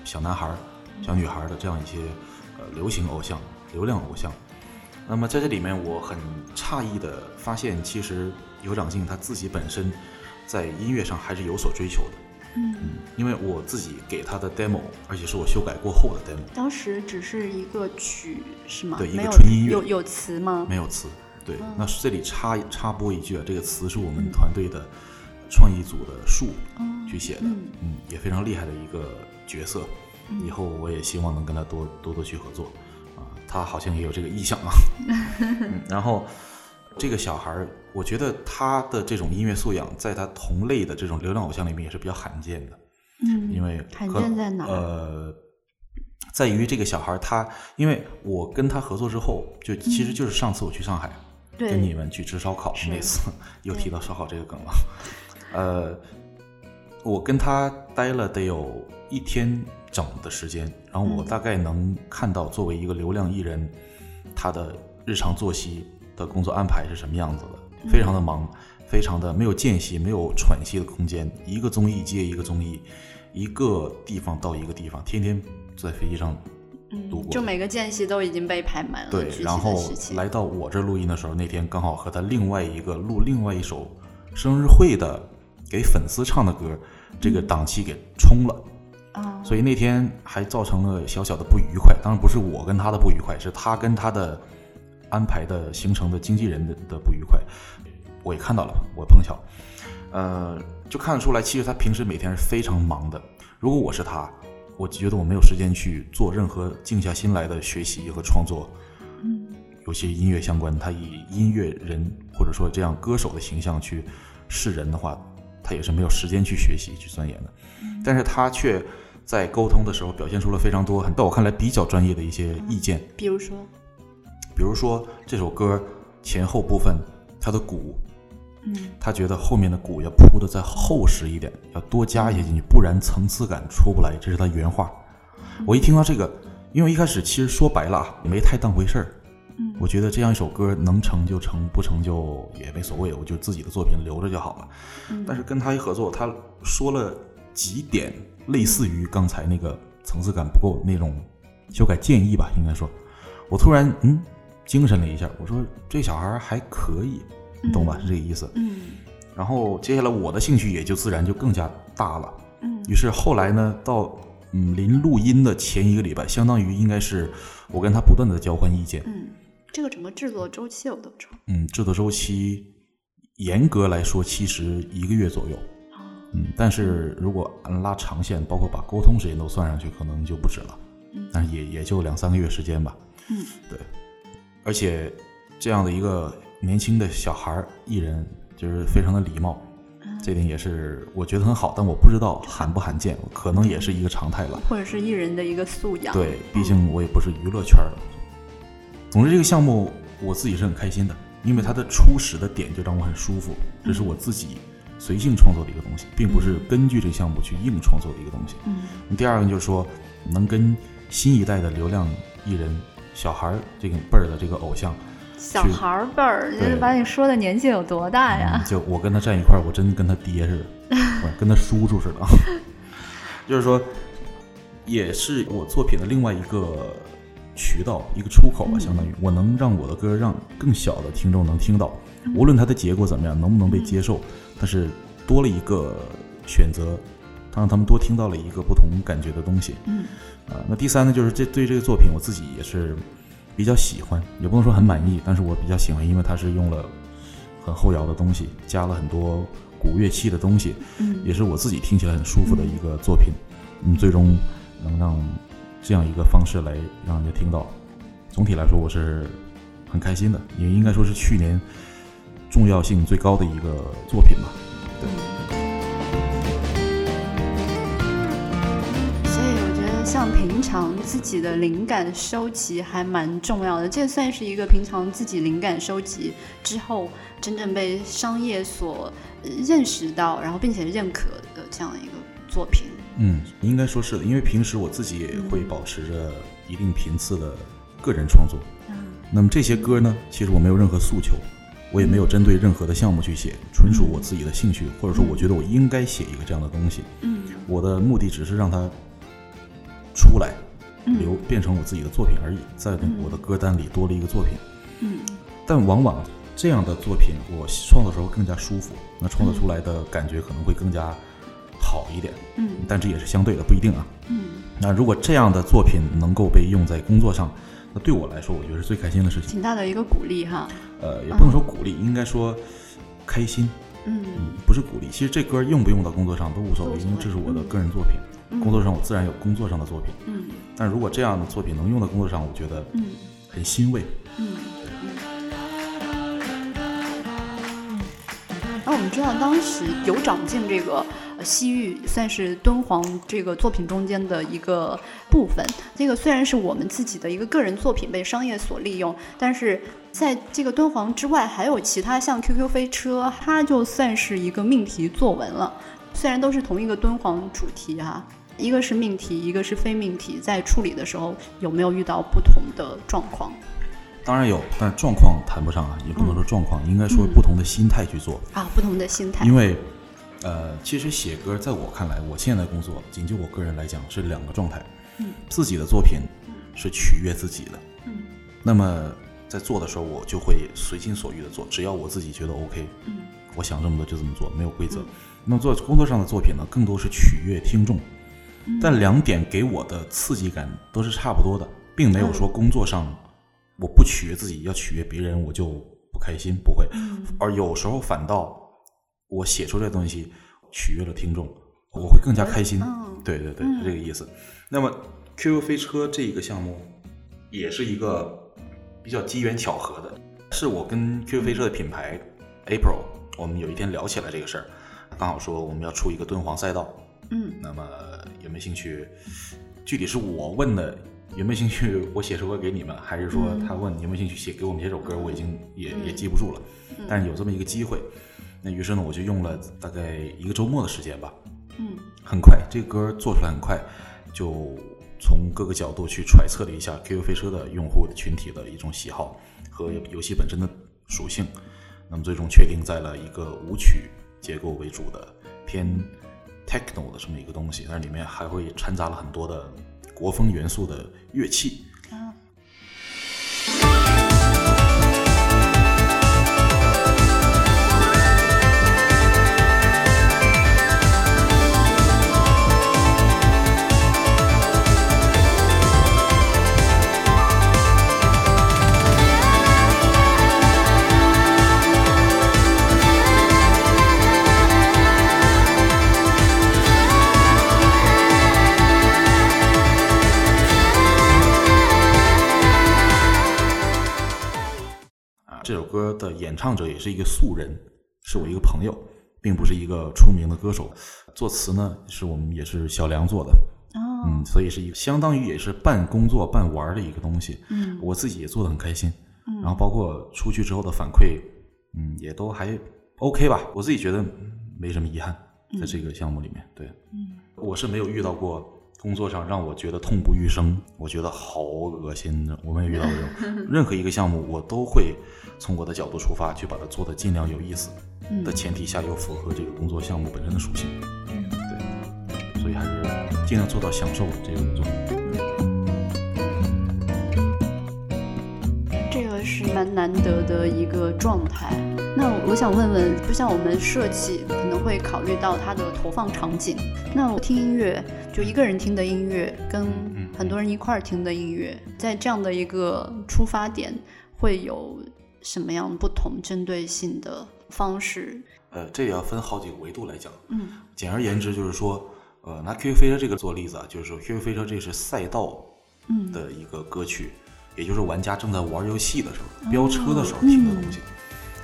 小男孩儿、小女孩儿的这样一些呃流行偶像、流量偶像。那么在这里面，我很诧异的发现，其实有长靖他自己本身在音乐上还是有所追求的。嗯，因为我自己给他的 demo，而且是我修改过后的 demo，当时只是一个曲是吗？对一个纯音乐有有词吗？没有词。对，嗯那这里插插播一句啊，这个词是我们团队的创意组的树哦去写的，嗯嗯，也非常厉害的一个角色。以后我也希望能跟他多多多去合作啊，他好像也有这个意向啊。[laughs] 嗯、然后这个小孩儿，我觉得他的这种音乐素养，在他同类的这种流量偶像里面也是比较罕见的。嗯，因为罕可见在哪？呃，在于这个小孩儿他，因为我跟他合作之后，就其实就是上次我去上海、跟你们去吃烧烤那次，[laughs] 又提到烧烤这个梗了。[laughs] 呃，我跟他待了得有一天整的时间，然后我嗯大概能看到作为一个流量艺人，他的日常作息的工作安排是什么样子的，非常的忙，非常的没有间隙，没有喘息的空间，一个综艺接一个综艺，一个地方到一个地方，天天在飞机上度嗯，过。就每个间隙都已经被排满了，对然后来到我这儿录音的时候，那天刚好和他另外一个录另外一首生日会的给粉丝唱的歌，这个档期给冲了。所以那天还造成了小小的不愉快。当然不是我跟他的不愉快，是他跟他的安排的行程的经纪人的的不愉快。我也看到了，我碰巧，呃，就看得出来，其实他平时每天是非常忙的。如果我是他，我觉得我没有时间去做任何静下心来的学习和创作，嗯尤其是音乐相关。他以音乐人或者说这样歌手的形象去示人的话，他也是没有时间去学习去钻研的。但是他却在沟通的时候表现出了非常多，很在我看来比较专业的一些意见。比如说，比如说这首歌前后部分，它的鼓，嗯他觉得后面的鼓要铺的再厚实一点，要多加一些进去，不然层次感出不来。这是他原话。我一听到这个，因为一开始其实说白了啊，也没太当回事儿。嗯我觉得这样一首歌能成就成，不成就也没所谓，我就自己的作品留着就好了。嗯但是跟他一合作，他说了几点类似于刚才那个层次感不够那种修改建议吧，应该说，我突然嗯精神了一下，我说这小孩还可以，你懂吧？是这个意思。嗯然后接下来我的兴趣也就自然就更加大了。嗯于是后来呢，到嗯临录音的前一个礼拜，相当于应该是我跟他不断的交换意见。嗯，这个整个制作周期有多长？嗯，制作周期严格来说其实一个月左右。啊，嗯，但是如果按拉长线，包括把沟通时间都算上去，可能就不止了。嗯但是也也就两三个月时间吧。嗯，对。而且这样的一个年轻的小孩儿艺人，就是非常的礼貌，嗯这点也是我觉得很好。但我不知道罕不罕见，可能也是一个常态了。或者是艺人的一个素养。对，毕竟我也不是娱乐圈儿的。总之，这个项目我自己是很开心的，因为它的初始的点就让我很舒服，这是我自己随性创作的一个东西，并不是根据这个项目去硬创作的一个东西。嗯第二个就是说，能跟新一代的流量艺人、小孩儿这个辈儿的这个偶像，小孩儿辈儿，就是把你说的年纪有多大呀嗯？就我跟他站一块儿，我真跟他爹似的，[laughs] 我跟他叔叔似的。[laughs] 就是说，也是我作品的另外一个渠道，一个出口相当于我能让我的歌让更小的听众能听到，无论它的结果怎么样，能不能被接受，但是多了一个选择，他让他们多听到了一个不同感觉的东西。嗯啊，那第三呢，就是这对这个作品我自己也是比较喜欢，也不能说很满意，但是我比较喜欢，因为它是用了很后摇的东西，加了很多古乐器的东西，嗯也是我自己听起来很舒服的一个作品。嗯，最终能让这样一个方式来让人家听到，总体来说我是很开心的，也应该说是去年重要性最高的一个作品吧。所以我觉得像平常自己的灵感收集还蛮重要的，这算是一个平常自己灵感收集之后真正被商业所认识到，然后并且认可的这样一个作品。嗯，应该说是的，因为平时我自己也会保持着一定频次的个人创作。嗯，那么这些歌呢，其实我没有任何诉求，我也没有针对任何的项目去写，纯属我自己的兴趣，或者说我觉得我应该写一个这样的东西。嗯，我的目的只是让它出来，嗯留变成我自己的作品而已，在我的歌单里多了一个作品。嗯但往往这样的作品，我创作的时候更加舒服，那创作出来的感觉可能会更加好一点。嗯但这也是相对的，不一定啊。嗯那如果这样的作品能够被用在工作上，那对我来说，我觉得是最开心的事情。挺大的一个鼓励哈。呃，也不能说鼓励，应该说开心。嗯嗯，不是鼓励。其实这歌用不用到工作上都无所谓，因为这是我的个人作品。嗯工作上我自然有工作上的作品，嗯但如果这样的作品能用到工作上，我觉得嗯很欣慰。嗯。那我们知道，当时有长进这个呃西域算是敦煌这个作品中间的一个部分。这个虽然是我们自己的一个个人作品被商业所利用，但是在这个敦煌之外，还有其他像 QQ 飞车，它就算是一个命题作文了。虽然都是同一个敦煌主题哈、一个是命题，一个是非命题，在处理的时候有没有遇到不同的状况当然有，但状况谈不上啊，也不能说状况，应该说嗯不同的心态去做。啊？不同的心态。因为，呃，其实写歌在我看来，我现在工作，仅就我个人来讲是两个状态。嗯，自己的作品是取悦自己的，嗯那么在做的时候，我就会随心所欲的做，只要我自己觉得 OK，嗯我想这么做就这么做，没有规则嗯。那么做工作上的作品呢，更多是取悦听众，嗯但两点给我的刺激感都是差不多的，并没有嗯说工作上我不取悦自己，要取悦别人我就不开心，不会。嗯而有时候反倒我写出这东西取悦了听众，我会更加开心。嗯对对对，嗯是这个意思。那么 QQ 飞车这一个项目，也是一个比较机缘巧合的，是我跟 QQ 飞车的品牌 April，我们有一天聊起来这个事儿，刚好说我们要出一个敦煌赛道，嗯那么有没有兴趣？具体是我问的有没有兴趣，我写首歌给你们，还是说嗯他问你有没有兴趣写给我们写首歌？我已经也也记不住了，但是有这么一个机会，那于是呢，我就用了大概一个周末的时间吧，嗯很快，这个歌做出来很快，就从各个角度去揣测了一下 QQ 飞车的用户群体的一种喜好和游戏本身的属性，那么最终确定在了一个舞曲结构为主的偏 techno 的这么一个东西，但是里面还会掺杂了很多的国风元素的乐器。演唱者也是一个素人，是我一个朋友，并不是一个出名的歌手。作词呢，是我们也是小梁做的，哦嗯，所以是一个相当于也是半工作半玩儿的一个东西。嗯我自己也做的很开心，嗯然后包括出去之后的反馈，嗯，也都还 OK 吧。我自己觉得嗯没什么遗憾，在这个项目里面，对，嗯我是没有遇到过工作上让我觉得痛不欲生，我觉得好恶心的，我没有遇到过这种。[laughs] 任何一个项目，我都会从我的角度出发，去把它做的尽量有意思嗯的前提下，又符合这个工作项目本身的属性。嗯对，所以还是尽量做到享受这个工作。这个是蛮难得的一个状态。那我想问问，就像我们设计可能会考虑到它的投放场景，那我听音乐，就一个人听的音乐跟很多人一块儿听的音乐，在这样的一个出发点，会有什么样不同针对性的方式？呃，这也要分好几个维度来讲。嗯。简而言之，就是说，呃，拿 QQ 飞车这个做例子啊，就是说 QQ 飞车这是赛道嗯。的一个歌曲，也就是玩家正在玩游戏的时候、飙车的时候听的东西。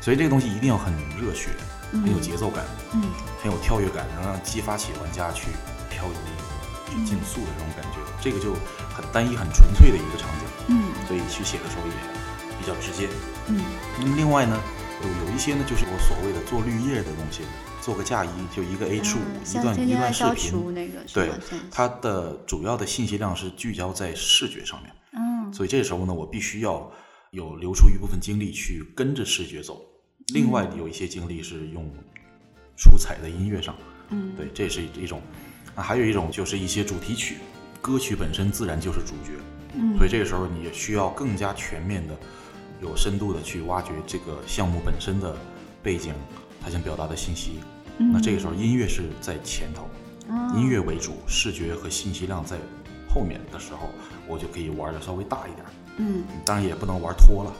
所以这个东西一定要很热血，很有节奏感，嗯。很有跳跃感，能让激发起玩家去漂移、去竞速的这种感觉，这个就很单一、很纯粹的一个场景，嗯。所以去写的时候也比较直接。嗯。那么另外呢，有有一些呢，就是我所谓的做绿叶的东西，做个嫁衣，就一个 H 五、嗯一段一段视频，那个对它的主要的信息量是聚焦在视觉上面，嗯。所以这时候呢，我必须要有留出一部分精力去跟着视觉走，另外有一些精力是用出彩的音乐上，嗯。对，这是一种。那还有一种就是一些主题曲，歌曲本身自然就是主角，嗯。所以这个时候你也需要更加全面的、有深度的去挖掘这个项目本身的背景，他想表达的信息。那这个时候音乐是在前头，哦音乐为主，视觉和信息量在后面的时候，我就可以玩的稍微大一点。嗯当然也不能玩脱了，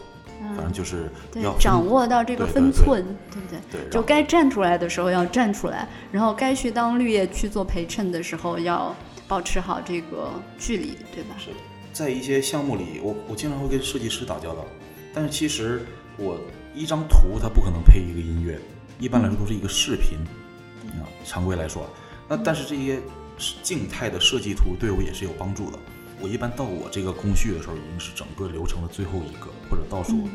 反正就是对要，分掌握到这个分寸，对不对？对，就该站出来的时候要站出来，然后该去当绿叶去做陪衬的时候要保持好这个距离，对吧？是在一些项目里，我我经常会跟设计师打交道，但是其实我一张图它不可能配一个音乐，一般来说都是一个视频，啊，常规来说，那但是这些静态的设计图对我也是有帮助的。我一般到我这个工序的时候，已经是整个流程的最后一个或者倒数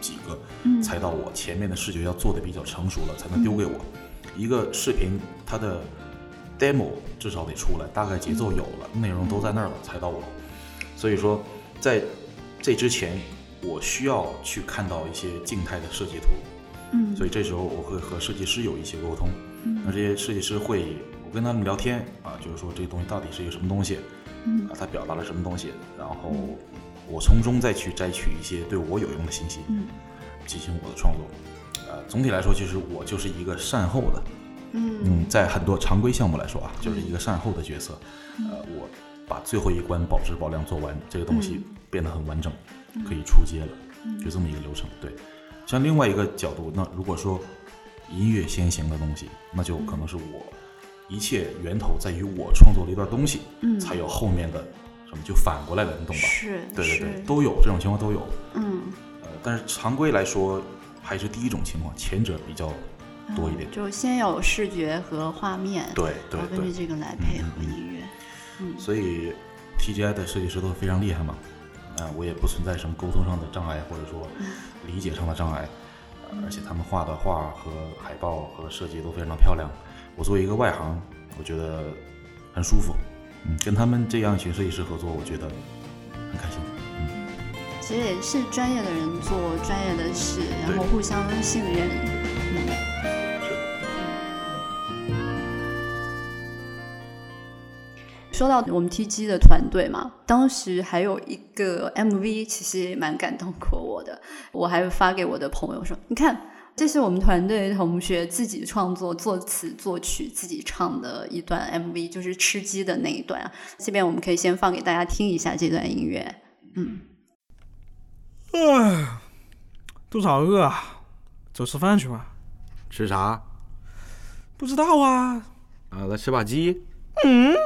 几个，嗯才到我前面的视觉要做的比较成熟了，才能丢给我。一个视频它的 demo 至少得出来，大概节奏有了，内容都在那儿了，才到我。所以说，在这之前，我需要去看到一些静态的设计图，嗯。所以这时候我会和设计师有一些沟通。嗯。那这些设计师会，我跟他们聊天啊，就是说这个东西到底是一个什么东西，嗯。啊，它表达了什么东西，然后我从中再去摘取一些对我有用的信息，嗯。进行我的创作。呃，总体来说，其实我就是一个善后的，嗯。嗯，在很多常规项目来说啊，就是一个善后的角色。呃，我把最后一关保质保量做完，这个东西变得很完整，可以出街了，就这么一个流程。对，像另外一个角度，那如果说音乐先行的东西，那就可能是我一切源头在于我创作了一段东西，嗯才有后面的什么就反过来了，你懂吧？是对对对，都有这种情况都有。嗯呃，但是常规来说还是第一种情况，前者比较多一点。就先有视觉和画面，对对对然后根据，这个来配合音乐。所以 TGI 的设计师都非常厉害嘛，啊、我也不存在什么沟通上的障碍，或者说理解上的障碍，呃而且他们画的画和海报和设计都非常的漂亮。我作为一个外行，我觉得很舒服，嗯，跟他们这样一群设计师合作，我觉得很开心。其实也是专业的人做专业的事，然后互相信任。说到我们 TG 的团队嘛，当时还有一个 MV，其实也蛮感动过我的。我还发给我的朋友说：“你看，这是我们团队同学自己创作、作词、作曲、自己唱的一段 MV，就是吃鸡的那一段啊。这边我们可以先放给大家听一下这段音乐。嗯，啊，肚子好饿啊，走吃饭去吧。吃啥？不知道啊，啊，来吃把鸡。是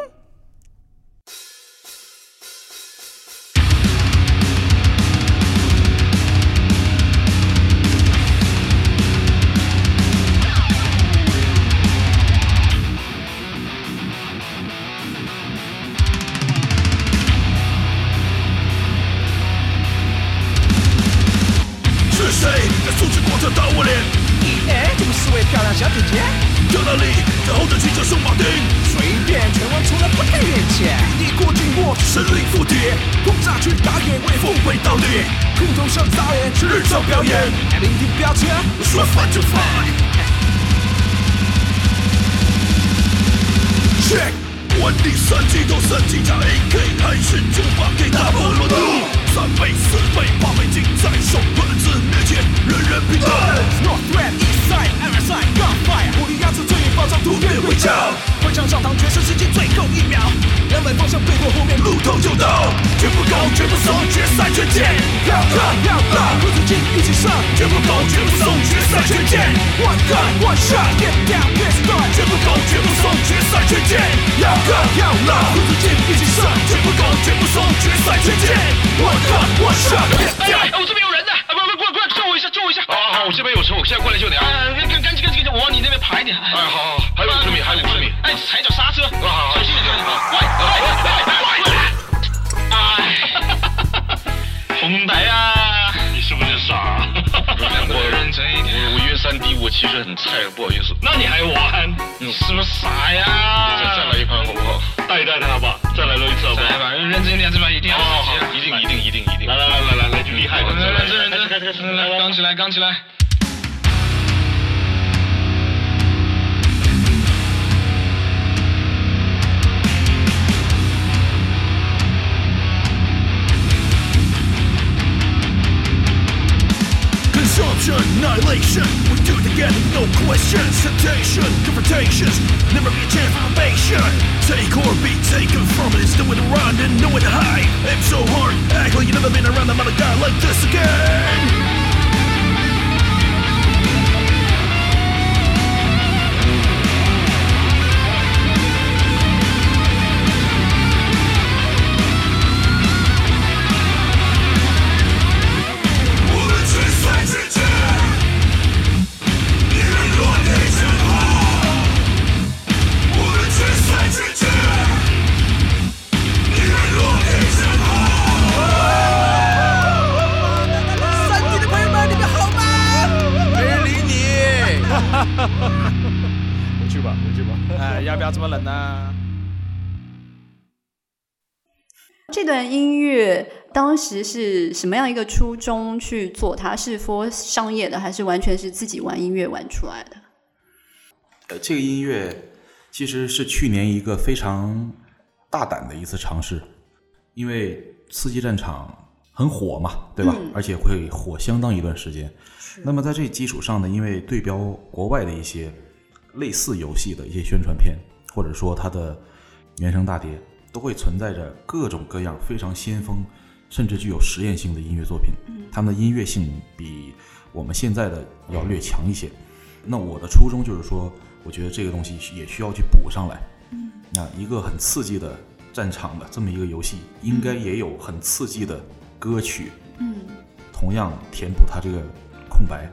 we do it together, no questions. Temptation, confrontations, never be a chance for ovation. Take or be taken from it, it's to run and nowhere to hide. Aim so hard, act like you've never been around. I'm not a guy like this again. ”当时是什么样一个初衷去做它？是 for 商业的，还是完全是自己玩音乐玩出来的？呃，这个音乐其实是去年一个非常大胆的一次尝试，因为《刺激战场》很火嘛，对吧？而且会火相当一段时间。那么在这基础上呢，因为对标国外的一些类似游戏的一些宣传片，或者说它的原声大碟，都会存在着各种各样非常先锋，甚至具有实验性的音乐作品。他们的音乐性比我们现在的要略强一些。那我的初衷就是说，我觉得这个东西也需要去补上来。那一个很刺激的战场的这么一个游戏，应该也有很刺激的歌曲，嗯，同样填补它这个空白。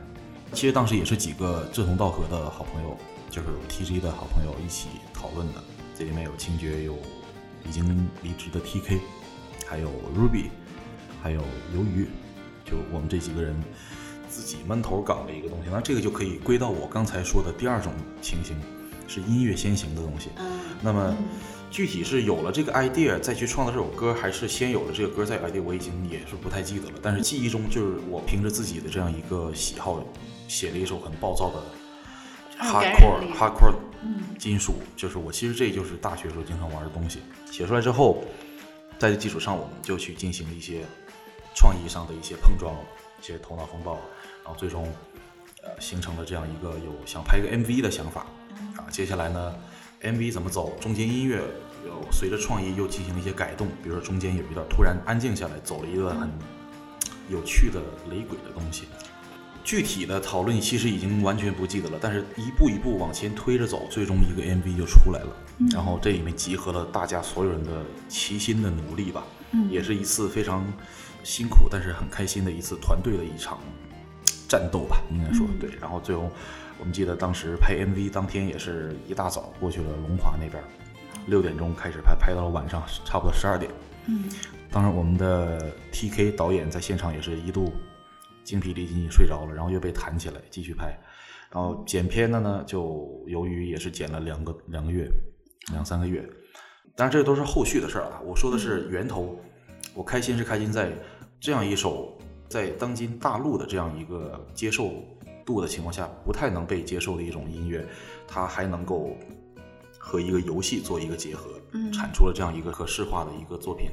其实当时也是几个志同道合的好朋友，就是 TG 的好朋友一起讨论的。这里面有清爵，有已经离职的 TK，还有 Ruby，还有鱿鱼，就我们这几个人自己闷头搞的一个东西。那这个就可以归到我刚才说的第二种情形，是音乐先行的东西。那么具体是有了这个 idea 再去创造这首歌，还是先有了这个歌再有 idea，我已经也是不太记得了。但是记忆中就是我凭着自己的这样一个喜好，写了一首很暴躁的 hardcore 力 hardcore 金属，就是我其实这就是大学时候经常玩的东西。写出来之后，在这基础上，我们就去进行一些创意上的一些碰撞，一些头脑风暴，然后最终呃形成了这样一个有想拍一个 MV 的想法啊。接下来呢，MV 怎么走，中间音乐有随着创意又进行了一些改动，比如说中间有一段突然安静下来，走了一段很有趣的雷鬼的东西。具体的讨论其实已经完全不记得了，但是一步一步往前推着走，最终一个 MV 就出来了。然后这里面集合了大家所有人的齐心的努力吧，也是一次非常辛苦但是很开心的一次团队的一场战斗吧，应该说对。然后最后我们记得当时拍 MV 当天也是一大早过去了龙华那边，六点钟开始拍，拍到了晚上差不多十二点。嗯，当然我们的 TK 导演在现场也是一度精疲力尽睡着了，然后又被弹起来继续拍。然后剪片的呢，就由于也是剪了两个两个月，两三个月。当然这都是后续的事儿啊，我说的是源头。我开心是开心在这样一首在当今大陆的这样一个接受度的情况下不太能被接受的一种音乐，它还能够和一个游戏做一个结合，嗯产出了这样一个可视化的一个作品。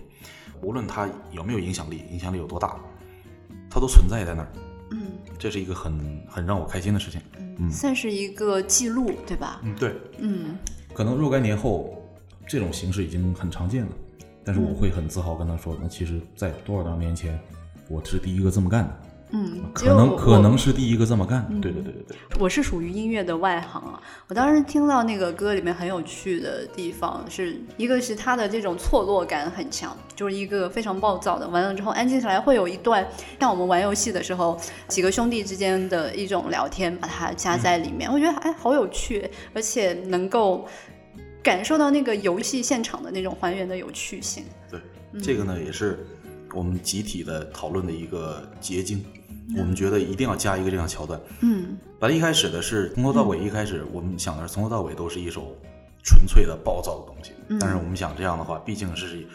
无论它有没有影响力，影响力有多大，它都存在在那儿。嗯这是一个很很让我开心的事情。嗯算是一个记录，对吧？嗯，对，嗯可能若干年后，这种形式已经很常见了，但是我会很自豪跟他说，那其实，在多少多少年前，我是第一个这么干的，嗯，可能可能是第一个这么干的。对对对对对，我是属于音乐的外行啊。我当时听到那个歌里面很有趣的地方是，一个是它的这种错落感很强，就是一个非常暴躁的，完了之后安静下来会有一段像我们玩游戏的时候，几个兄弟之间的一种聊天，把它加在里面，我觉得哎好有趣，而且能够。感受到那个游戏现场的那种还原的有趣性。对，这个呢也是我们集体的讨论的一个结晶。我们觉得一定要加一个这样的桥段。嗯本来一开始的是从头到尾，一开始我们想的是从头到尾都是一首纯粹的暴躁的东西。但是我们想这样的话，毕竟是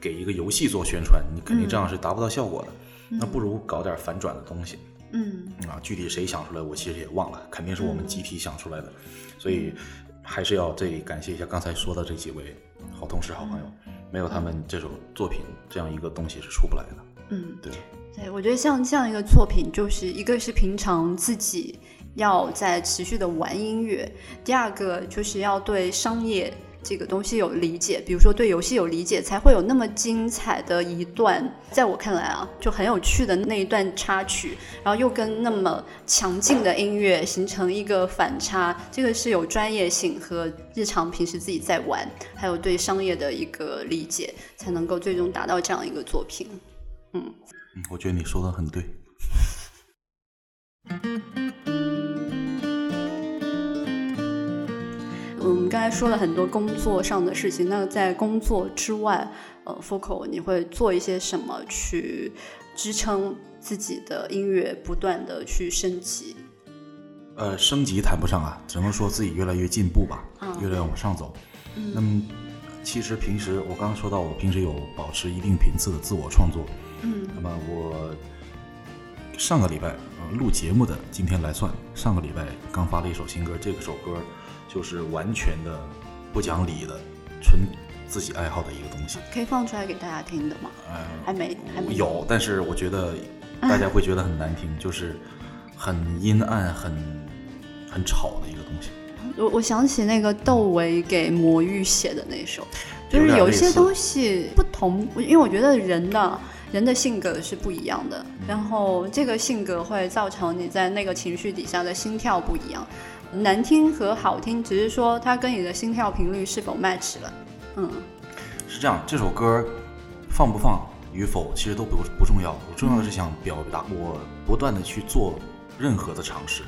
给一个游戏做宣传，你肯定这样是达不到效果的。那不如搞点反转的东西。嗯啊，具体谁想出来，我其实也忘了，肯定是我们集体想出来的，所以还是要这里感谢一下刚才说的这几位好同事、好朋友，没有他们，这首作品这样一个东西是出不来的。嗯，对，对，我觉得像这样一个作品，就是一个是平常自己要在持续的玩音乐，第二个就是要对商业这个东西有理解，比如说对游戏有理解，才会有那么精彩的一段，在我看来啊，就很有趣的那一段插曲，然后又跟那么强劲的音乐形成一个反差，这个是有专业性和日常平时自己在玩，还有对商业的一个理解，才能够最终达到这样一个作品。嗯，我觉得你说的很对。我们刚才说了很多工作上的事情，那在工作之外，呃，Focal 你会做一些什么去支撑自己的音乐不断的去升级？呃，升级谈不上啊，只能说自己越来越进步吧，嗯越来越往上走。那么，其实平时我刚刚说到，我平时有保持一定频次的自我创作。嗯那么我上个礼拜呃录节目的今天来算，上个礼拜刚发了一首新歌，这个首歌就是完全的不讲理的，纯自己爱好的一个东西。可以放出来给大家听的吗？呃，还没，还没有，但是我觉得大家会觉得很难听，就是很阴暗、很很吵的一个东西。我我想起那个窦唯给魔芋写的那首，就是有点类似有些东西不同，因为我觉得人的人的性格是不一样的，然后这个性格会造成你在那个情绪底下的心跳不一样。难听和好听，只是说它跟你的心跳频率是否 match 了。嗯是这样，这首歌放不放与否其实都不不重要，我重要的是想表达我不断的去做任何的尝试，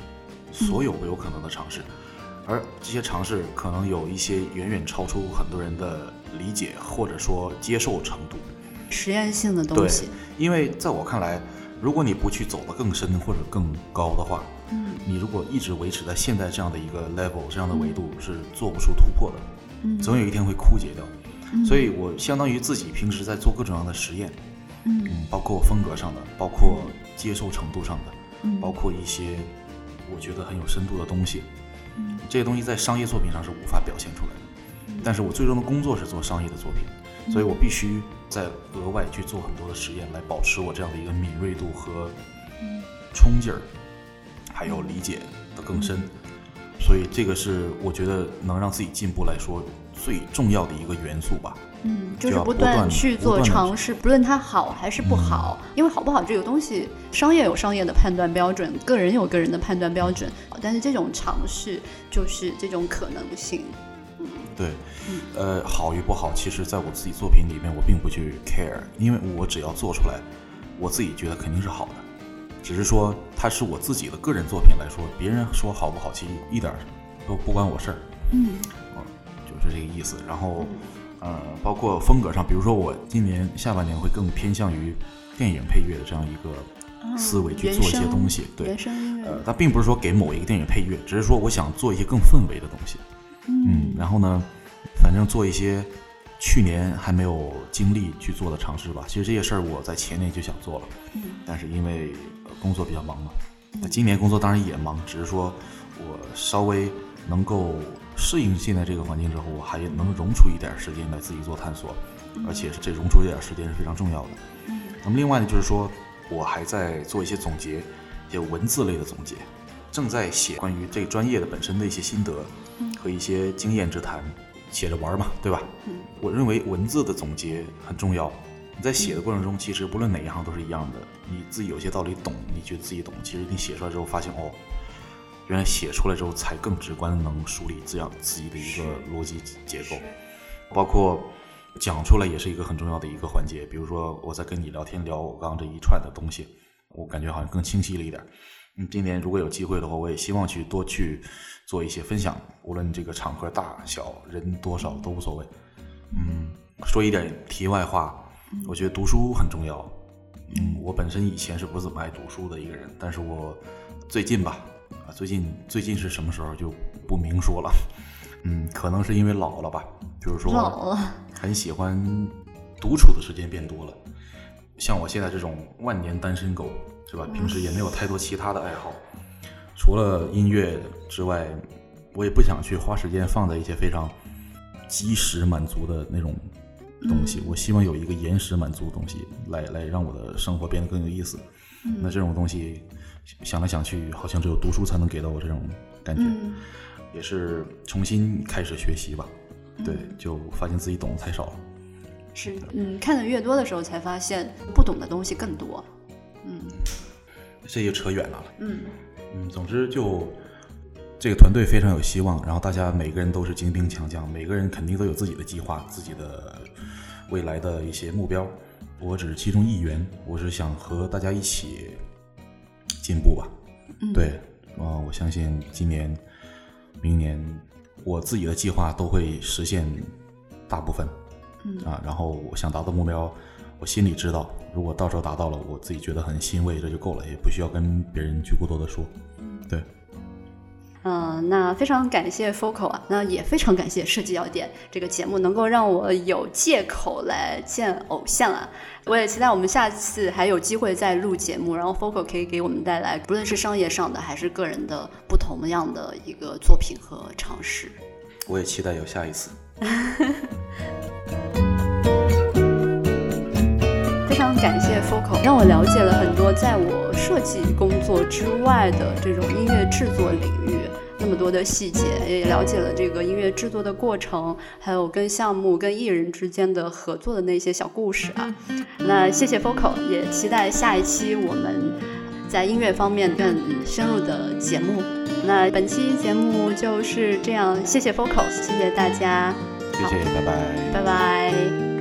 所有有可能的尝试，而这些尝试可能有一些远远超出很多人的理解或者说接受程度。实验性的东西，，因为在我看来，如果你不去走得更深或者更高的话，嗯。你如果一直维持在现在这样的一个 level 这样的维度，是做不出突破的，嗯。总有一天会枯竭掉。所以我相当于自己平时在做各种各样的实验，嗯。嗯，包括风格上的，包括接受程度上的，嗯。包括一些我觉得很有深度的东西。嗯。这些东西在商业作品上是无法表现出来的。但是我最终的工作是做商业的作品，所以我必须在额外去做很多的实验，来保持我这样的一个敏锐度和冲劲儿，还有理解的更深。所以这个是我觉得能让自己进步来说最重要的一个元素吧。嗯，就就是不断去做尝试，不论它好还是不好，因为好不好这个东西，商业有商业的判断标准，个人有个人的判断标准，但是这种尝试就是这种可能性。嗯对，呃，好与不好，其实在我自己作品里面，我并不去 care，因为我只要做出来，我自己觉得肯定是好的。只是说它是我自己的个人作品来说，别人说好不好，其实一点儿都不关我事儿。嗯就是这个意思。然后，呃，包括风格上，比如说我今年下半年会更偏向于电影配乐的这样一个思维去做一些东西。对呃，它并不是说给某一个电影配乐，只是说我想做一些更氛围的东西。嗯，然后呢，反正做一些去年还没有精力去做的尝试吧。其实这些事儿我在前年就想做了，但是因为、呃工作比较忙嘛，那今年工作当然也忙，只是说我稍微能够适应现在这个环境之后，我还能容出一点时间来自己做探索，而且是这容出一点时间是非常重要的。那么另外呢，就是说我还在做一些总结，一些文字类的总结，正在写关于这个专业的本身的一些心得和一些经验之谈，写着玩嘛，对吧？我认为文字的总结很重要。你在写的过程中，其实不论哪一行都是一样的。你自己有些道理懂，你觉得自己懂，其实你写出来之后发现，哦，原来写出来之后才更直观的能梳理这样自己的一个逻辑结构，包括讲出来也是一个很重要的一个环节。比如说我在跟你聊天聊我刚刚这一串的东西，我感觉好像更清晰了一点。嗯，今年如果有机会的话，我也希望去多去做一些分享，无论这个场合大小，人多少都无所谓。嗯，说一点题外话，我觉得读书很重要。嗯，我本身以前是不怎么爱读书的一个人，但是我最近吧，啊，最近最近是什么时候就不明说了。嗯，可能是因为老了吧，就是说老了，很喜欢独处的时间变多了。像我现在这种万年单身狗，是吧？平时也没有太多其他的爱好，除了音乐之外，我也不想去花时间放在一些非常及时满足的那种东西。我希望有一个延时满足的东西，来来让我的生活变得更有意思。那这种东西想来想去，好像只有读书才能给到我这种感觉。也是重新开始学习吧，对，就发现自己懂得太少了。是，嗯，看的越多的时候，才发现不懂的东西更多。嗯，这就扯远了。嗯嗯，总之就这个团队非常有希望，然后大家每个人都是精兵强将，每个人肯定都有自己的计划、自己的未来的一些目标。我只是其中一员，我是想和大家一起进步吧。嗯，对，啊，我相信今年。明年我自己的计划都会实现大部分，嗯啊，然后我想达到目标，我心里知道，如果到时候达到了，我自己觉得很欣慰，这就够了，也不需要跟别人去过多的说，对。嗯，那非常感谢 Focal 啊，那也非常感谢设计要点这个节目，能够让我有借口来见偶像啊。我也期待我们下次还有机会再录节目，然后 Focal 可以给我们带来不论是商业上的还是个人的不同样的一个作品和尝试。我也期待有下一次。[laughs] 感谢 Focal，让我了解了很多在我设计工作之外的这种音乐制作领域。那么多的细节，也了解了这个音乐制作的过程，还有跟项目、跟艺人之间的合作的那些小故事啊。那谢谢 Focal，也期待下一期我们在音乐方面更深入的节目。那本期节目就是这样，谢谢 Focal，谢谢大家，谢谢，拜拜，拜拜。